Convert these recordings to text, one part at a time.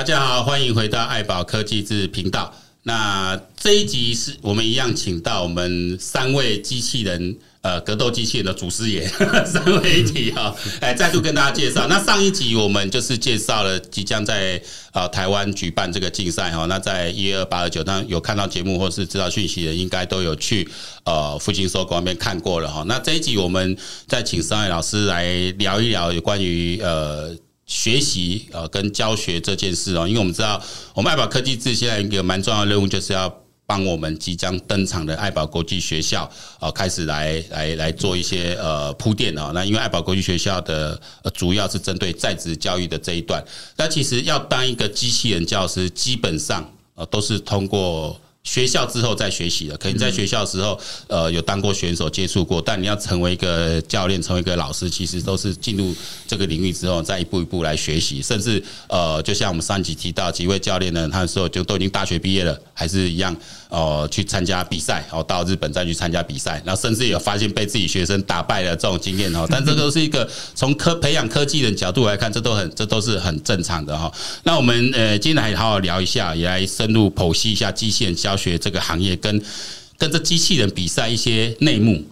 大家好，欢迎回到爱宝科技志频道。那这一集是我们一样请到我们三位机器人，呃，格斗机器人的祖师爷，三位一体哈，哎，再度跟大家介绍。那上一集我们就是介绍了即将在呃台湾举办这个竞赛哈。那在一二八二九，当有看到节目或是知道讯息的，应该都有去呃复兴收购那边看过了哈。那这一集我们再请三位老师来聊一聊有关于呃。学习呃跟教学这件事哦，因为我们知道我们爱宝科技志现在一个蛮重要的任务，就是要帮我们即将登场的爱宝国际学校呃开始来来来做一些呃铺垫哦。那因为爱宝国际学校的呃主要是针对在职教育的这一段，但其实要当一个机器人教师，基本上呃都是通过。学校之后再学习的，可能在学校的时候，呃，有当过选手接触过，但你要成为一个教练，成为一个老师，其实都是进入这个领域之后，再一步一步来学习，甚至呃，就像我们上集提到几位教练呢，他的时候就都已经大学毕业了，还是一样。哦，去参加比赛，哦，到日本再去参加比赛，然后甚至有发现被自己学生打败了这种经验哦。但这都是一个从科培养科技的角度来看，这都很这都是很正常的哈。那我们呃，今天来好好聊一下，也来深入剖析一下机器人教学这个行业跟跟这机器人比赛一些内幕。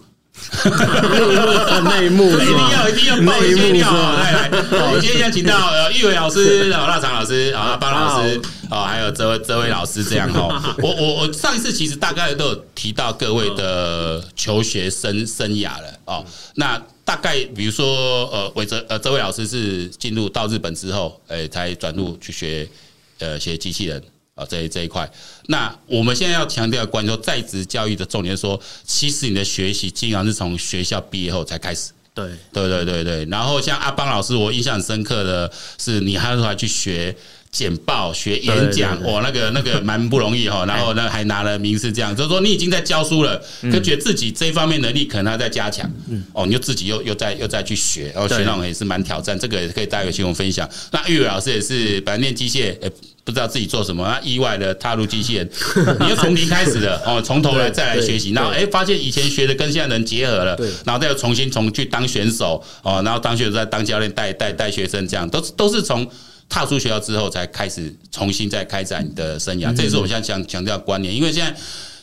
内幕 一定要一定要爆一些料啊！来来，我今天想请到呃玉伟老师、啊腊肠老师、啊巴老师、啊还有这位这位老师这样哈。我我我上一次其实大概都有提到各位的求学生生涯了哦。那大概比如说呃伟哲呃这位老师是进入到日本之后，哎才转入去学呃学机器人。啊，这这一块，那我们现在要强调关于说在职教育的重点，说其实你的学习经常是从学校毕业后才开始。对，对对对对。然后像阿邦老师，我印象很深刻的是，你还还去学简报、学演讲，哇，那个那个蛮不容易哈。然后呢，还拿了名次，这样就是说你已经在教书了，可觉得自己这一方面能力可能还在加强。嗯，哦，你就自己又又再又再去学，然后学那种也是蛮挑战。这个也可以带给新闻分享。那玉伟老师也是本来念机械，不知道自己做什么，那意外的踏入机器人，你又从零开始的 哦，从头来再来学习，然后哎，发现以前学的跟现在能结合了，然后再又重新从去当选手哦，然后当选手再当教练带带带学生，这样都是都是从踏出学校之后才开始重新再开展你的生涯，这也是我现在强强调观念，因为现在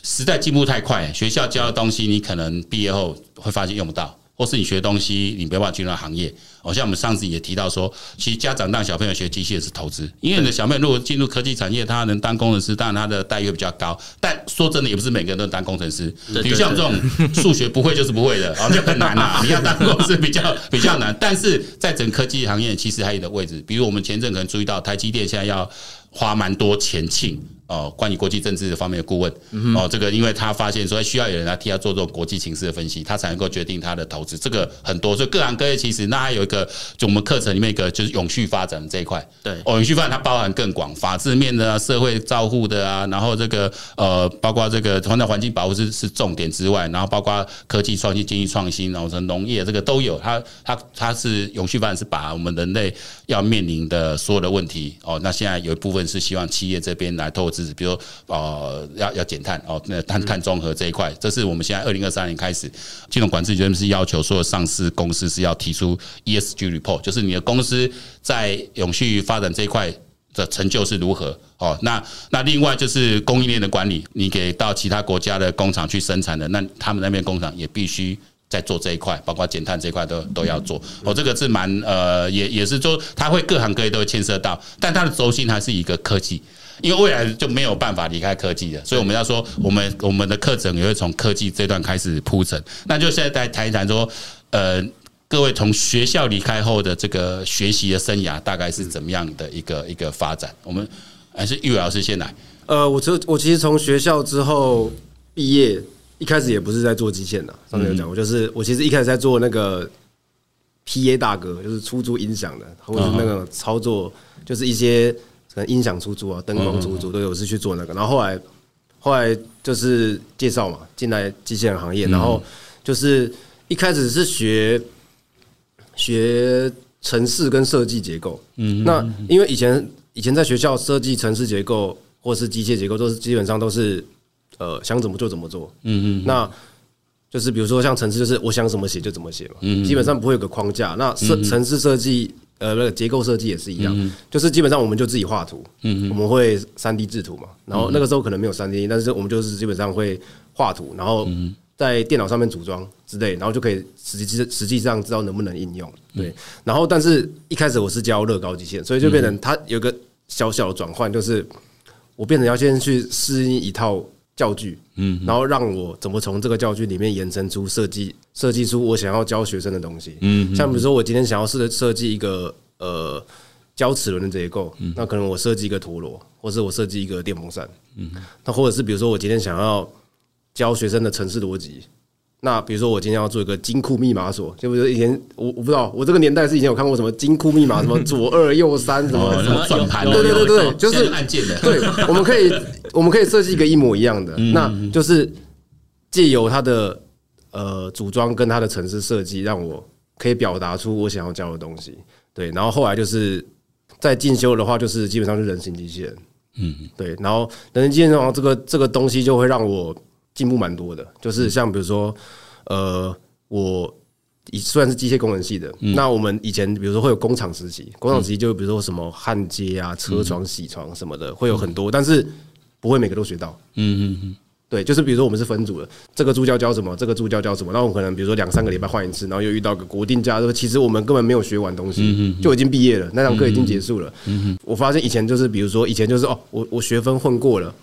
时代进步太快，学校教的东西你可能毕业后会发现用不到。或是你学东西，你没办法进入行业。好像我们上次也提到说，其实家长让小朋友学机械是投资，因为你的小朋友如果进入科技产业，他能当工程师，当然他的待遇比较高。但说真的，也不是每个人都能当工程师。比如像这种数学不会就是不会的，啊，就很难啊。你要当工程师比较比较难。但是在整科技行业，其实还有的位置，比如我们前阵可能注意到，台积电现在要花蛮多钱请。哦，关于国际政治方面的顾问，哦，这个因为他发现说需要有人来替他做这种国际情势的分析，他才能够决定他的投资。这个很多，所以各行各业其实那还有一个，就我们课程里面一个就是永续发展这一块。对，哦，永续发展它包含更广，法治面的啊，社会照护的啊，然后这个呃，包括这个环境环境保护是是重点之外，然后包括科技创新、经济创新，然后什么农业这个都有。它它它是永续发展是把我们人类要面临的所有的问题哦，那现在有一部分是希望企业这边来透过。是，比如呃，要要减碳哦，那碳碳中和这一块，这是我们现在二零二三年开始，金融管制局是要求所有上市公司是要提出 ESG report，就是你的公司在永续发展这一块的成就是如何哦。那那另外就是供应链的管理，你给到其他国家的工厂去生产的，那他们那边工厂也必须在做这一块，包括减碳这一块都都要做。哦，这个是蛮呃，也也是说，它会各行各业都会牵涉到，但它的轴心还是一个科技。因为未来就没有办法离开科技了，所以我们要说，我们我们的课程也会从科技这段开始铺陈。那就现在来谈一谈说，呃，各位从学校离开后的这个学习的生涯大概是怎么样的一个一个发展？我们还是玉伟老师先来。呃，我从我其实从学校之后毕业，一开始也不是在做机械的，上面有讲，过就是我其实一开始在做那个 PA 大哥，就是出租音响的，或者是那个操作，就是一些。音响出租啊，灯光出租都有，是去做那个。然后后来，后来就是介绍嘛，进来机器人行业。然后就是一开始是学学城市跟设计结构。嗯，那因为以前以前在学校设计城市结构或是机械结构，都是基本上都是呃想怎么做怎么做。嗯嗯，那就是比如说像城市，就是我想怎么写就怎么写嘛。嗯，基本上不会有个框架。那设城市设计。呃，那个结构设计也是一样，就是基本上我们就自己画图，我们会三 D 制图嘛。然后那个时候可能没有三 D，但是我们就是基本上会画图，然后在电脑上面组装之类，然后就可以实际实际上知道能不能应用。对，然后但是一开始我是教乐高机械，所以就变成它有个小小的转换，就是我变成要先去适应一套。教具，嗯，然后让我怎么从这个教具里面延伸出设计，设计出我想要教学生的东西，嗯，像比如说我今天想要试着设计一个呃胶齿轮的结构，那可能我设计一个陀螺，或是我设计一个电风扇，嗯，那或者是比如说我今天想要教学生的城市逻辑。那比如说，我今天要做一个金库密码锁，就比如说以前我我不知道，我这个年代是以前有看过什么金库密码，什么左二右三什么什么转盘，对对对对，就是按键的。对，我们可以我们可以设计一个一模一样的，那就是借由它的呃组装跟它的城市设计，让我可以表达出我想要教的东西。对，然后后来就是在进修的话，就是基本上是人形机器人。嗯，对，然后人形机器人的话，这个这个东西就会让我。进步蛮多的，就是像比如说，呃，我以虽然是机械工程系的，那我们以前比如说会有工厂实习，工厂实习就比如说什么焊接啊、车床、铣床什么的，会有很多，但是不会每个都学到。嗯嗯嗯。对，就是比如说我们是分组的，这个助教教什么，这个助教教什么，那我们可能比如说两三个礼拜换一次，然后又遇到个国定假日，其实我们根本没有学完东西，就已经毕业了，那堂课已经结束了。我发现以前就是比如说以前就是哦，我我学分混过了，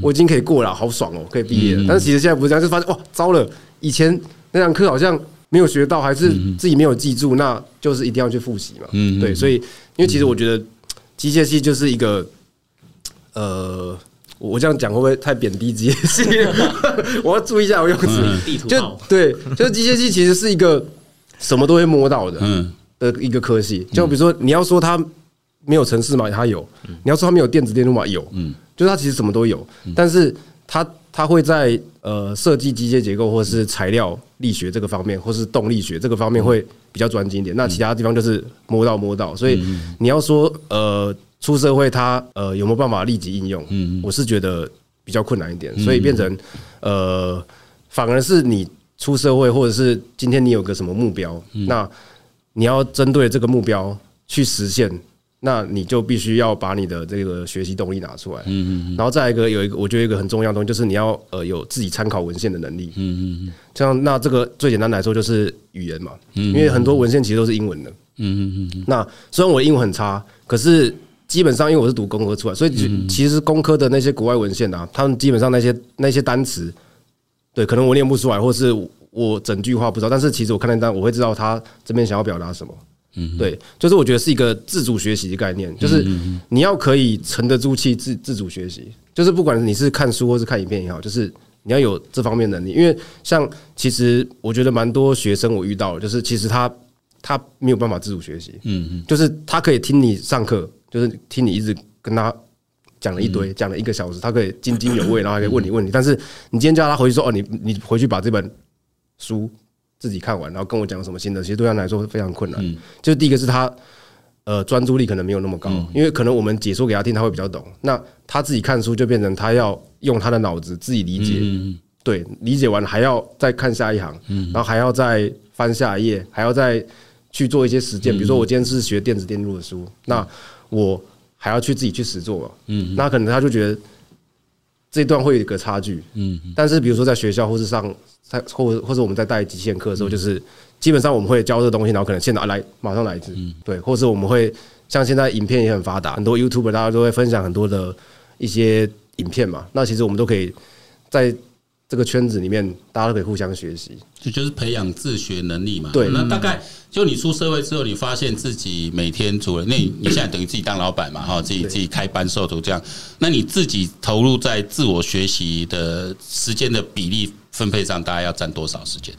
我已经可以过了，好爽哦，可以毕业了。但是其实现在不是这样，就发现哇，糟了，以前那堂课好像没有学到，还是自己没有记住，那就是一定要去复习嘛。对，所以因为其实我觉得机械系就是一个呃。我这样讲会不会太贬低机械系？我要注意一下我用词。就对，就是机械系其实是一个什么都会摸到的，嗯的一个科系。就比如说，你要说它没有城市嘛，它有；你要说它没有电子电路嘛，有。嗯就是它其实什么都有，但是它它会在呃设计机械结构或是材料力学这个方面，或是动力学这个方面会比较专精一点。那其他地方就是摸到摸到，所以你要说呃。出社会，他呃有没有办法立即应用？嗯，我是觉得比较困难一点，所以变成呃，反而是你出社会，或者是今天你有个什么目标，那你要针对这个目标去实现，那你就必须要把你的这个学习动力拿出来。嗯嗯，然后再一个有一个，我觉得一个很重要的东西就是你要呃有自己参考文献的能力。嗯嗯，像那这个最简单来说就是语言嘛，因为很多文献其实都是英文的。嗯嗯嗯，那虽然我英文很差，可是。基本上，因为我是读工科出来，所以其实工科的那些国外文献啊，他们基本上那些那些单词，对，可能我念不出来，或是我整句话不知道，但是其实我看那单，我会知道他这边想要表达什么。嗯，对，就是我觉得是一个自主学习的概念，就是你要可以沉得住气，自自主学习，就是不管你是看书或是看影片也好，就是你要有这方面能力。因为像其实我觉得蛮多学生我遇到，就是其实他他没有办法自主学习，嗯嗯，就是他可以听你上课。就是听你一直跟他讲了一堆，讲了一个小时，他可以津津有味，然后还可以问你问题。但是你今天叫他回去说：“哦，你你回去把这本书自己看完，然后跟我讲什么心得。”其实对他来说非常困难。就是第一个是他呃专注力可能没有那么高，因为可能我们解说给他听，他会比较懂。那他自己看书就变成他要用他的脑子自己理解，对，理解完还要再看下一行，然后还要再翻下一页，还要再去做一些实践。比如说我今天是学电子电路的书，那我还要去自己去实作，嗯，那可能他就觉得这一段会有一个差距，嗯，但是比如说在学校或是上在或或者我们在带极限课的时候，就是基本上我们会教这个东西，然后可能现在来马上来一次，对，或是我们会像现在影片也很发达，很多 YouTuber 大家都会分享很多的一些影片嘛，那其实我们都可以在。这个圈子里面，大家都可以互相学习，就就是培养自学能力嘛。对，那大概就你出社会之后，你发现自己每天除了那，你现在等于自己当老板嘛，哈，自己自己开班授徒这样，那你自己投入在自我学习的时间的比例分配上，大概要占多少时间？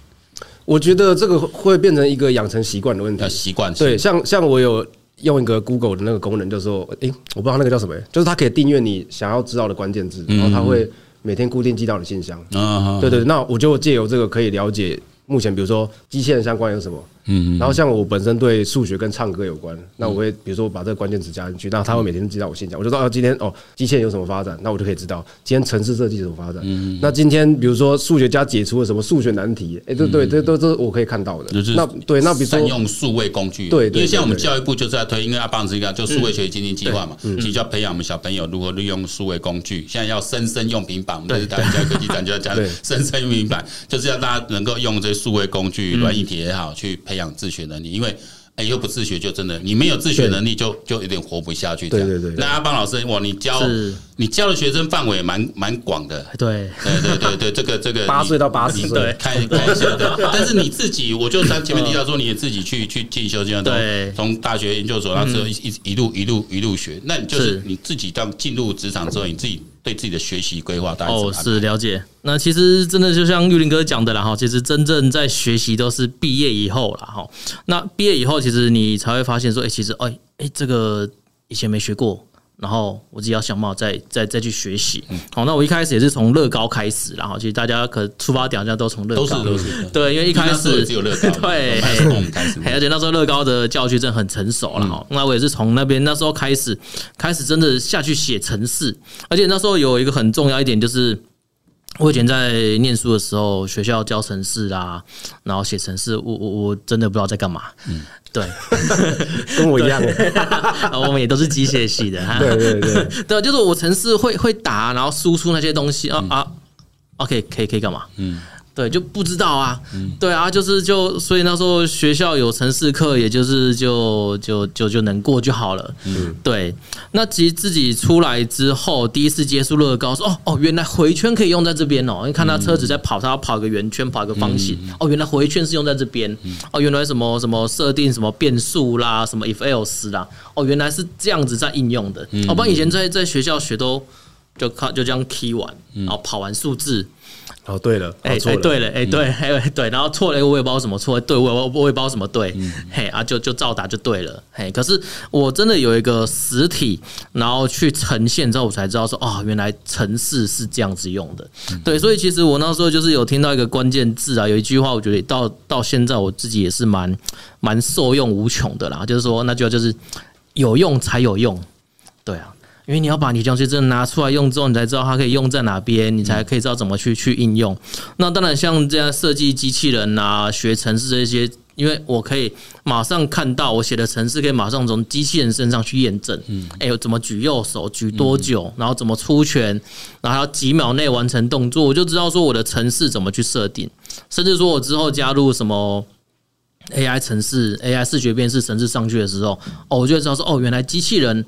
我觉得这个会变成一个养成习惯的问题。习惯对，像像我有用一个 Google 的那个功能，就是说，诶，我不知道那个叫什么，就是它可以订阅你想要知道的关键字，然后它会。每天固定寄到你信箱，对对，那我就借由这个可以了解目前，比如说机器人相关有什么，嗯，然后像我本身对数学跟唱歌有关，那我会比如说把这个关键词加进去，那他会每天记到我信箱，我就说哦，今天哦，机械有什么发展，那我就可以知道今天城市设计什么发展。嗯，那今天比如说数学家解出了什么数学难题，哎，对对，这都都是我可以看到的。那对，那比如说善用数位工具，对，因为像我们教育部就是在推，因为阿棒子一个就数位学习经济计划嘛，其实就要培养我们小朋友如何利用数位工具。现在要深深用平板，对，大家教育科技展就要讲生生用平板，就是要大家能够用这些数位工具，软硬体也好，去培养自学能力，因为。哎，又不自学，就真的你没有自学能力，就就有点活不下去。对对对。那阿邦老师，哇，你教你教的学生范围蛮蛮广的。对对对对对，这个这个 八岁到八十岁，开开玩笑的。但是你自己，我就在前面提到说，你也自己去去进修这样的，从大学研究所，然后之后一一一路一路一路学。那你就是你自己当进入职场之后，你自己。对自己的学习规划，大概哦是了解。那其实真的就像玉林哥讲的啦哈，其实真正在学习都是毕业以后了哈。那毕业以后，其实你才会发现说，哎，其实哎哎，这个以前没学过。然后我自己要想办法再再再去学习。好，那我一开始也是从乐高开始，然后其实大家可出发点好像都从乐高，都是对，因为一开始只有乐高，对，而且那时候乐高的教具真的很成熟了哈。那我也是从那边那时候开始，开始真的下去写程式，而且那时候有一个很重要一点就是。我以前在念书的时候，学校教程式啊，然后写程式，我我我真的不知道在干嘛。嗯，对 跟我一样，我们也都是机械系的。对对对，对，就是我程式会会打，然后输出那些东西啊啊，OK，可以可以干嘛？嗯。对，就不知道啊，对啊，就是就所以那时候学校有程式课，也就是就就就就能过就好了。嗯，对。那其实自己出来之后，第一次接触乐高，说哦哦，原来回圈可以用在这边哦。你看他车子在跑，他要跑个圆圈，跑个方形。哦，原来回圈是用在这边。哦，原来什么什么设定什么变数啦，什么 if else 啦。哦，原来是这样子在应用的。哦，不然以前在在学校学都就靠就这样 key 完，然后跑完数字。哦，对了，哎哎，对了，哎对，哎对，然后错了，我也不知道什么错，对我我我也不知道什么对，嘿啊，就就照答就对了，嘿，可是我真的有一个实体，然后去呈现之后，我才知道说，哦，原来城市是这样子用的，对，所以其实我那时候就是有听到一个关键字啊，有一句话，我觉得到到现在我自己也是蛮蛮受用无穷的啦，就是说那句话就是有用才有用，对啊。因为你要把你东西真的拿出来用之后，你才知道它可以用在哪边，你才可以知道怎么去去应用。那当然，像这样设计机器人啊、学程式这些，因为我可以马上看到我写的程式，可以马上从机器人身上去验证。嗯，哎，怎么举右手，举多久，然后怎么出拳，然后要几秒内完成动作，我就知道说我的程式怎么去设定。甚至说我之后加入什么 AI 城市、AI 视觉辨识城市上去的时候，哦，我就知道说，哦，原来机器人。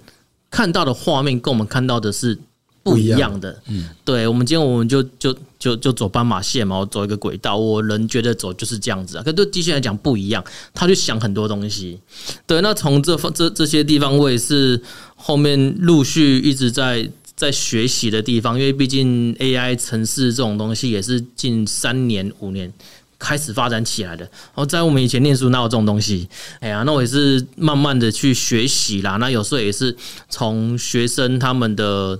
看到的画面跟我们看到的是不一样的，嗯，对，我们今天我们就就就就走斑马线嘛，我走一个轨道，我人觉得走就是这样子啊，可对机器人来讲不一样，他就想很多东西，对，那从这方这这些地方，我也是后面陆续一直在在学习的地方，因为毕竟 AI 城市这种东西也是近三年五年。开始发展起来的，然后在我们以前念书哪有这种东西？哎呀，那我也是慢慢的去学习啦。那有时候也是从学生他们的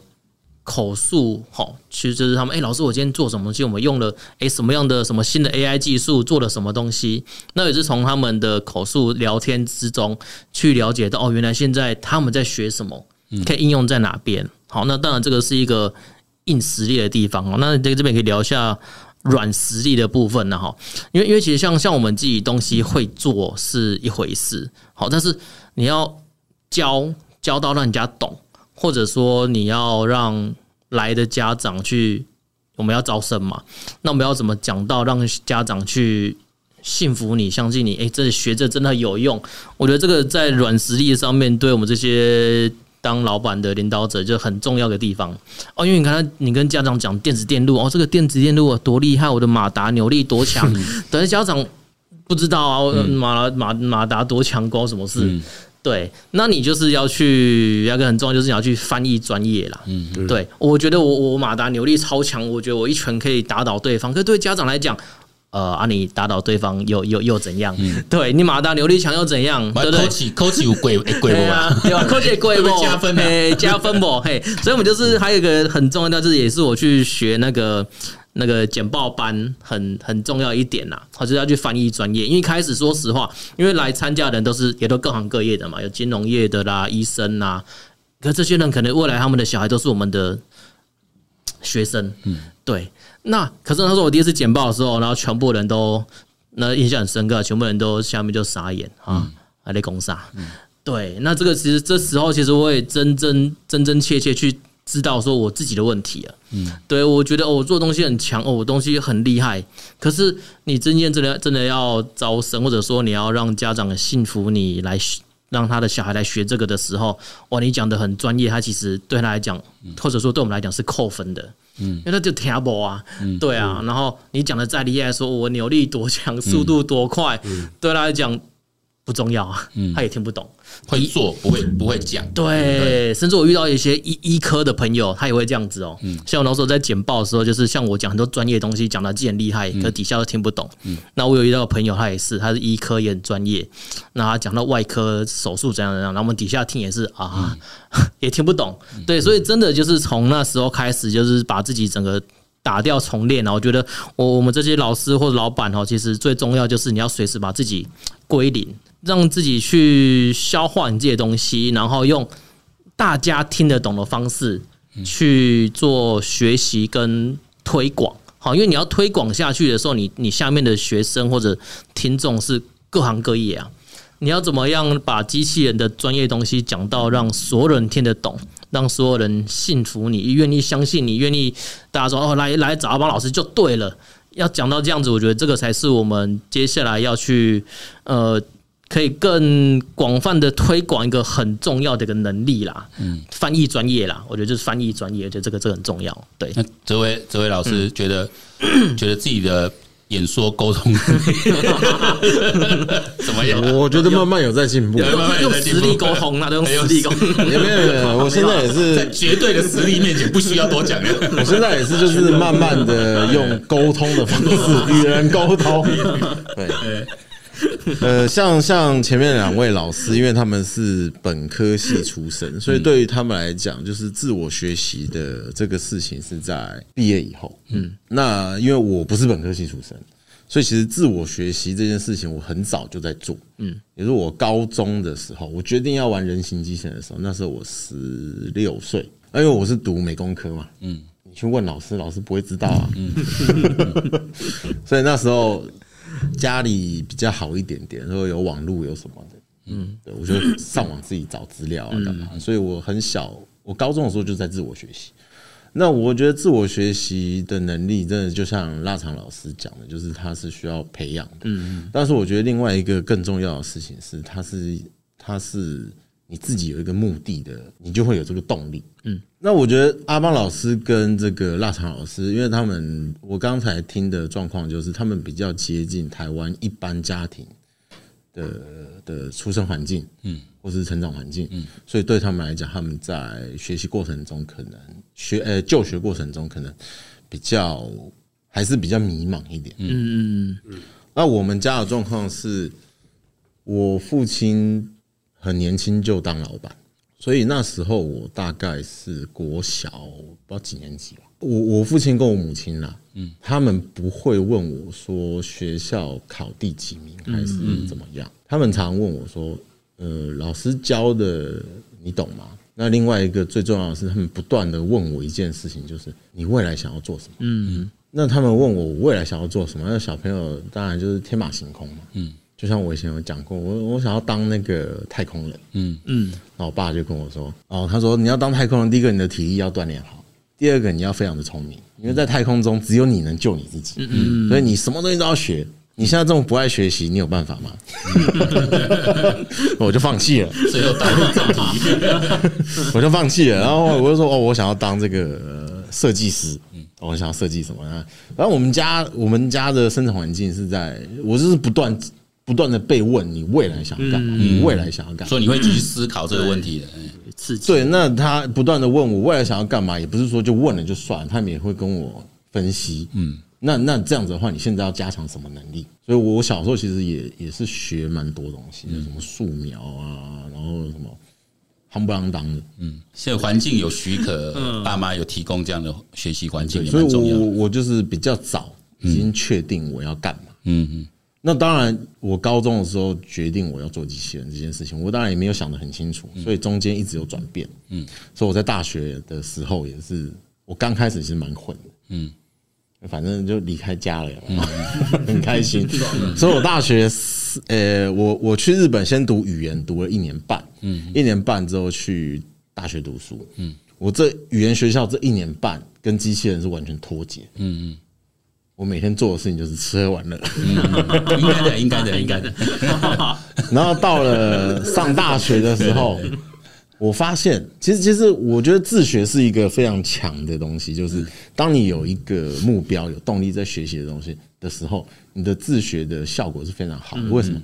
口述，哈，其实就是他们，哎，老师，我今天做什么东西？我们用了哎什么样的什么新的 AI 技术做了什么东西？那也是从他们的口述聊天之中去了解到，哦，原来现在他们在学什么，可以应用在哪边？好，那当然这个是一个硬实力的地方哦。那这个这边可以聊一下。软实力的部分呢，哈，因为因为其实像像我们自己东西会做是一回事，好，但是你要教教到让人家懂，或者说你要让来的家长去，我们要招生嘛，那我们要怎么讲到让家长去信服你、相信你？诶，这学着真的有用，我觉得这个在软实力上面对我们这些。当老板的领导者就很重要的地方哦，因为你看，你跟家长讲电子电路哦，这个电子电路多厉害，我的马达扭力多强，但是家长不知道啊，马马马达多强，关我什么事？对，那你就是要去，有一个很重要，就是你要去翻译专业啦。嗯，对，我觉得我我马达扭力超强，我觉得我一拳可以打倒对方，可是对家长来讲。呃，啊，你打倒对方又又又怎样？嗯、对你马达牛力强又怎样？对不对？扣起扣起有贵贵不啊？对吧？扣起贵 不加分嘿，加分不嘿？所以我们就是还有一个很重要的，就是也是我去学那个那个简报班很很重要一点呐，我就是要去翻译专业。因为开始说实话，因为来参加的人都是也都各行各业的嘛，有金融业的啦，医生啦，可这些人可能未来他们的小孩都是我们的学生，嗯，对。那可是他说我第一次简报的时候，然后全部人都那印象很深刻，全部人都下面就傻眼啊，还在攻杀。对，那这个其实这时候其实我也真真真真切切去知道说我自己的问题啊。嗯，对我觉得我做东西很强哦，我东西很厉害。可是你真正真的真的要招生，或者说你要让家长信服你来让他的小孩来学这个的时候，哇，你讲的很专业，他其实对他来讲，或者说对我们来讲是扣分的。嗯，因为他就听不啊，对啊，然后你讲的再厉害，说我扭力多强，速度多快，对他来讲不重要啊，他也听不懂。会做不会不会讲，对，甚至我遇到一些医医科的朋友，他也会这样子哦。像我那时候在简报的时候，就是像我讲很多专业东西，讲的自己很厉害，可底下都听不懂。那我有遇到朋友，他也是，他是医科也很专业，那他讲到外科手术怎样怎样，然后我们底下听也是啊，也听不懂。对，所以真的就是从那时候开始，就是把自己整个打掉重练。然后我觉得我我们这些老师或者老板哦，其实最重要就是你要随时把自己归零。让自己去消化你这些东西，然后用大家听得懂的方式去做学习跟推广。好，因为你要推广下去的时候，你你下面的学生或者听众是各行各业啊。你要怎么样把机器人的专业东西讲到让所有人听得懂，让所有人信服你，愿意相信你，愿意大家说哦，来来找阿邦老师就对了。要讲到这样子，我觉得这个才是我们接下来要去呃。可以更广泛的推广一个很重要的一个能力啦，嗯，翻译专业啦，我觉得就是翻译专业，觉得这个这个很重要。对，那这位这位老师觉得、嗯、觉得自己的演说沟通 怎么样？我觉得慢慢有在进步，慢慢用实力沟通，那都用实力沟通。没有没有没有，我现在也是在绝对的实力面前不需要多讲。我现在也是就是慢慢的用沟通的方式与人沟通，对。呃，像像前面两位老师，因为他们是本科系出身，所以对于他们来讲，就是自我学习的这个事情是在毕业以后。嗯，那因为我不是本科系出身，所以其实自我学习这件事情我很早就在做。嗯，也是我高中的时候，我决定要玩人形机器人的时候，那时候我十六岁，因为我是读美工科嘛。嗯，你去问老师，老师不会知道啊。嗯，所以那时候。家里比较好一点点，然后有网络有什么的，嗯，对，我就上网自己找资料啊干嘛，所以我很小，我高中的时候就在自我学习。那我觉得自我学习的能力，真的就像腊肠老师讲的，就是它是需要培养的。嗯，但是我觉得另外一个更重要的事情是，它是它是。你自己有一个目的的，你就会有这个动力。嗯，那我觉得阿邦老师跟这个腊肠老师，因为他们我刚才听的状况就是，他们比较接近台湾一般家庭的的出生环境，嗯，或是成长环境，嗯，所以对他们来讲，他们在学习过程中可能学呃就学过程中可能比较还是比较迷茫一点。嗯嗯嗯。那我们家的状况是，我父亲。很年轻就当老板，所以那时候我大概是国小不知道几年级吧。我我父亲跟我母亲啦，嗯，他们不会问我说学校考第几名还是怎么样，他们常问我说，呃，老师教的你懂吗？那另外一个最重要的是，他们不断的问我一件事情，就是你未来想要做什么？嗯，那他们问我未来想要做什么？那小朋友当然就是天马行空嘛，嗯。就像我以前有讲过，我我想要当那个太空人，嗯嗯，然后我爸就跟我说，哦，他说你要当太空人，第一个你的体力要锻炼好，第二个你要非常的聪明，因为在太空中只有你能救你自己，嗯嗯，所以你什么东西都要学。你现在这么不爱学习，你有办法吗？我就放弃了，最后导入正题，我就放弃了，然后我就说，哦，我想要当这个设计师。我想要设计什么呢？然后我们家我们家的生存环境是在，我就是不断。不断的被问你未来想要干嘛？你未来想要干嘛？所以你会继续思考这个问题的。刺激。对，那他不断的问我未来想要干嘛，也不是说就问了就算，他们也会跟我分析。嗯，那那这样子的话，你现在要加强什么能力？所以我小时候其实也也是学蛮多东西的，什么素描啊，然后什么夯不啷当的。嗯，现在环境有许可，爸妈有提供这样的学习环境，所以我我就是比较早已经确定我要干嘛。嗯嗯。那当然，我高中的时候决定我要做机器人这件事情，我当然也没有想得很清楚，所以中间一直有转变。嗯，所以我在大学的时候也是，我刚开始其实蛮混的。嗯，反正就离开家了，很开心。所以我大学，呃，我我去日本先读语言，读了一年半。嗯，一年半之后去大学读书。嗯，我这语言学校这一年半跟机器人是完全脱节。嗯嗯。我每天做的事情就是吃喝玩乐，应该的，应该的，应该的。然后到了上大学的时候，我发现，其实，其实我觉得自学是一个非常强的东西。就是当你有一个目标、有动力在学习的东西的时候，你的自学的效果是非常好的。为什么？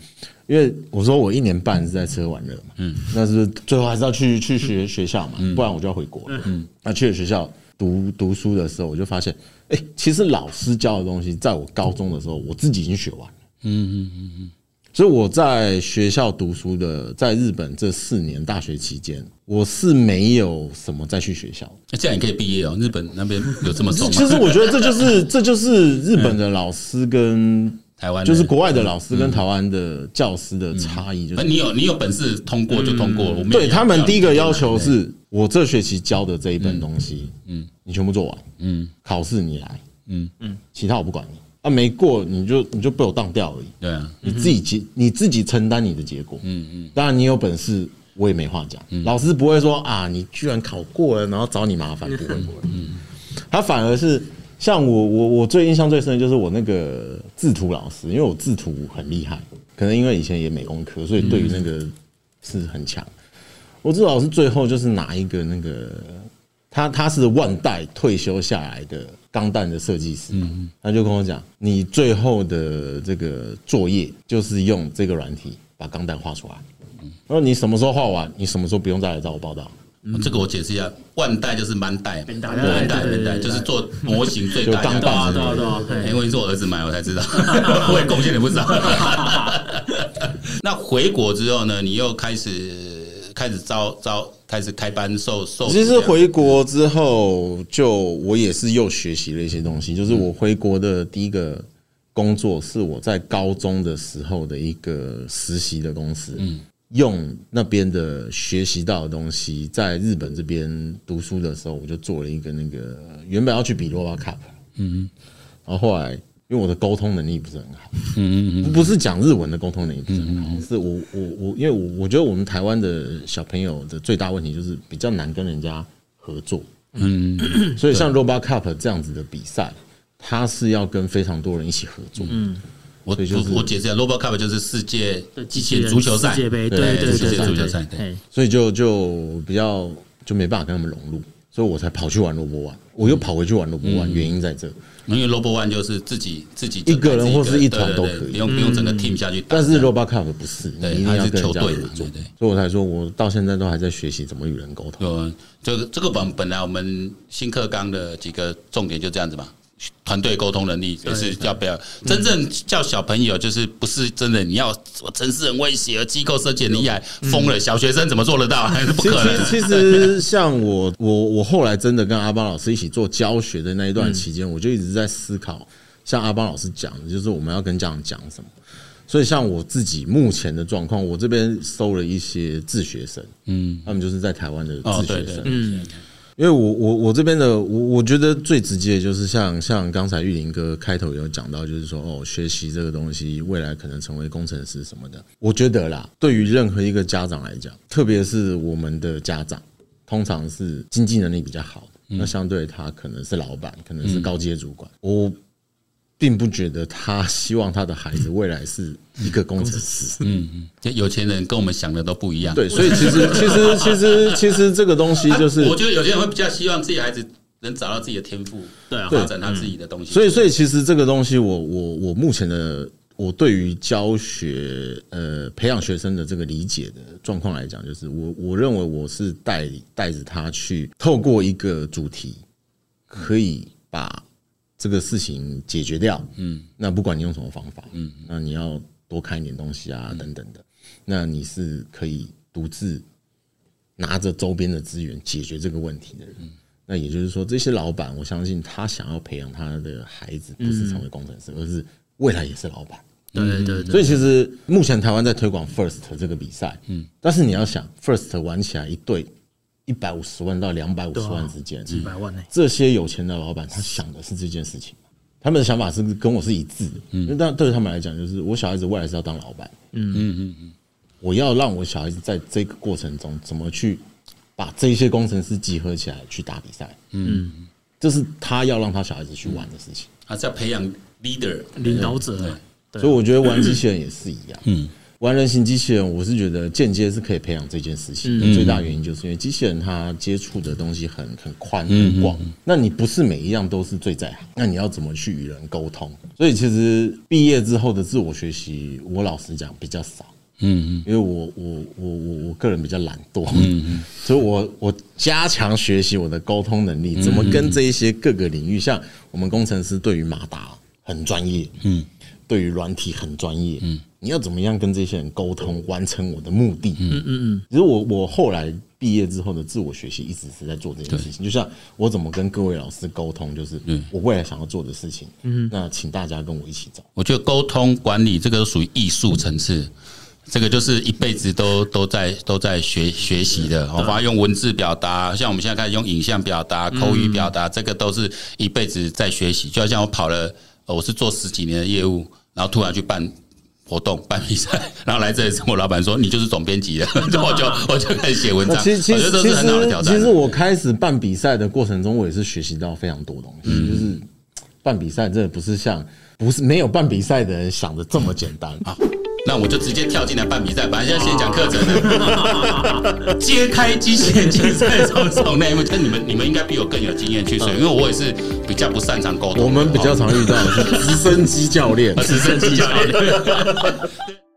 因为我说我一年半是在吃喝玩乐嘛，嗯，那是最后还是要去去学学校嘛，不然我就要回国了。嗯，那去了学校读读书的时候，我就发现。哎，其实老师教的东西，在我高中的时候，我自己已经学完了。嗯嗯嗯嗯。所以我在学校读书的，在日本这四年大学期间，我是没有什么再去学校。那这样也可以毕业哦？日本那边有这么重吗？其实我觉得这就是这就是日本的老师跟台湾，就是国外的老师跟台湾的教师的差异。就是你有你有本事通过就通过。对他们第一个要求是。我这学期教的这一本东西，嗯，你全部做完，嗯，考试你来，嗯。嗯，其他我不管你，啊，没过你就你就被我当掉而已，对啊，你自己结你自己承担你的结果，嗯嗯，当然你有本事我也没话讲，老师不会说啊，你居然考过了，然后找你麻烦，不会不会，嗯，他反而是像我我我最印象最深的就是我那个制图老师，因为我制图很厉害，可能因为以前也美工科，所以对于那个是很强。我知道是最后就是拿一个那个，他他是万代退休下来的钢弹的设计师，他就跟我讲，你最后的这个作业就是用这个软体把钢弹画出来。然后你什么时候画完，你什么时候不用再来找我报到。这个我解释一下，万代就是万代，万代万代就是做模型最大的。对啊对啊对啊，因为是我儿子买，我才知道，我也贡献了不少。那回国之后呢，你又开始。开始招招，开始开班授授。其实回国之后，就我也是又学习了一些东西。就是我回国的第一个工作是我在高中的时候的一个实习的公司，嗯，用那边的学习到的东西，在日本这边读书的时候，我就做了一个那个原本要去比 RoboCup，嗯，然后后来。因为我的沟通能力不是很好，嗯嗯嗯，不是讲日文的沟通能力不是很好，是我我我，因为我我觉得我们台湾的小朋友的最大问题就是比较难跟人家合作，嗯，所以像 Robot Cup 这样子的比赛，它是要跟非常多人一起合作，嗯，我我解释一下，Robot Cup 就是世界机器人足球赛，世界杯，对对对，世界足球赛，对，所以就就比较就没办法跟他们融入，所以我才跑去玩 Robo One，我又跑回去玩 Robo One，原因在这。因为 Robo One 就是自己自己一个人或是一团都可以，不用不用整个 team 下去打。但是 Robo Cup 不是，你一定要跟球队合作。所以我才说，我到现在都还在学习怎么与人沟通。这个这个本本来我们新课纲的几个重点就这样子嘛。团队沟通能力也是要不要真正叫小朋友，就是不是真的你要城市很威胁，而机构设计很厉害，疯了，小学生怎么做得到？还是 不可能。其实像我我我后来真的跟阿邦老师一起做教学的那一段期间，我就一直在思考，像阿邦老师讲的，就是我们要跟家长讲什么。所以像我自己目前的状况，我这边收了一些自学生，嗯，他们就是在台湾的自学生，嗯。因为我我我这边的我我觉得最直接的就是像像刚才玉林哥开头有讲到，就是说哦，学习这个东西未来可能成为工程师什么的。我觉得啦，对于任何一个家长来讲，特别是我们的家长，通常是经济能力比较好的，那相对他可能是老板，可能是高阶主管。我。并不觉得他希望他的孩子未来是一个工程师。嗯嗯，有钱人跟我们想的都不一样。对，所以其实 其实其实其实这个东西就是，我觉得有些人会比较希望自己孩子能找到自己的天赋，对啊，发展他自己的东西。所以所以其实这个东西我，我我我目前的我对于教学呃培养学生的这个理解的状况来讲，就是我我认为我是带带着他去透过一个主题，可以把。这个事情解决掉，嗯，那不管你用什么方法，嗯，那你要多看一点东西啊，等等的，那你是可以独自拿着周边的资源解决这个问题的人。那也就是说，这些老板，我相信他想要培养他的孩子，不是成为工程师，而是未来也是老板。对对对，所以其实目前台湾在推广 First 这个比赛，嗯，但是你要想 First 玩起来一队一百五十万到两百五十万之间，几百万呢？这些有钱的老板，他想的是这件事情，他们的想法是跟我是一致的。嗯，但对于他们来讲，就是我小孩子未来是要当老板，嗯。嗯嗯嗯，我要让我小孩子在这个过程中怎么去把这些工程师集合起来去打比赛，嗯，这是他要让他小孩子去玩的事情，他是要培养 leader 领导者。所以我觉得玩机器人也是一样，嗯，玩人形机器人，我是觉得间接是可以培养这件事情。最大原因就是因为机器人它接触的东西很很宽很广，那你不是每一样都是最在行，那你要怎么去与人沟通？所以其实毕业之后的自我学习，我老实讲比较少，嗯嗯，因为我我我我我个人比较懒惰，嗯嗯，所以我我加强学习我的沟通能力，怎么跟这一些各个领域，像我们工程师对于马达很专业，嗯。对于软体很专业，嗯，你要怎么样跟这些人沟通，完成我的目的？嗯嗯嗯。其实我我后来毕业之后的自我学习，一直是在做这件事情。就像我怎么跟各位老师沟通，就是我未来想要做的事情。嗯，那请大家跟我一起走。我觉得沟通管理这个属于艺术层次，这个就是一辈子都都在都在学学习的。我发现用文字表达，像我们现在开始用影像表达、口语表达，这个都是一辈子在学习。就好像我跑了，我是做十几年的业务。然后突然去办活动、办比赛，然后来这里跟我老板说：“你就是总编辑了。”我就我就开始写文章。其实其实其实其实我开始办比赛的过程中，我也是学习到非常多东西。就是办比赛真的不是像不是没有办比赛的人想的这么简单啊。那我就直接跳进来办比赛，反正现在先讲课程的，揭开机器人竞赛从从内幕。那你们你们应该比我更有经验去说，因为我也是比较不擅长沟通。我们比较常遇到的是直升机教练，直升机教练。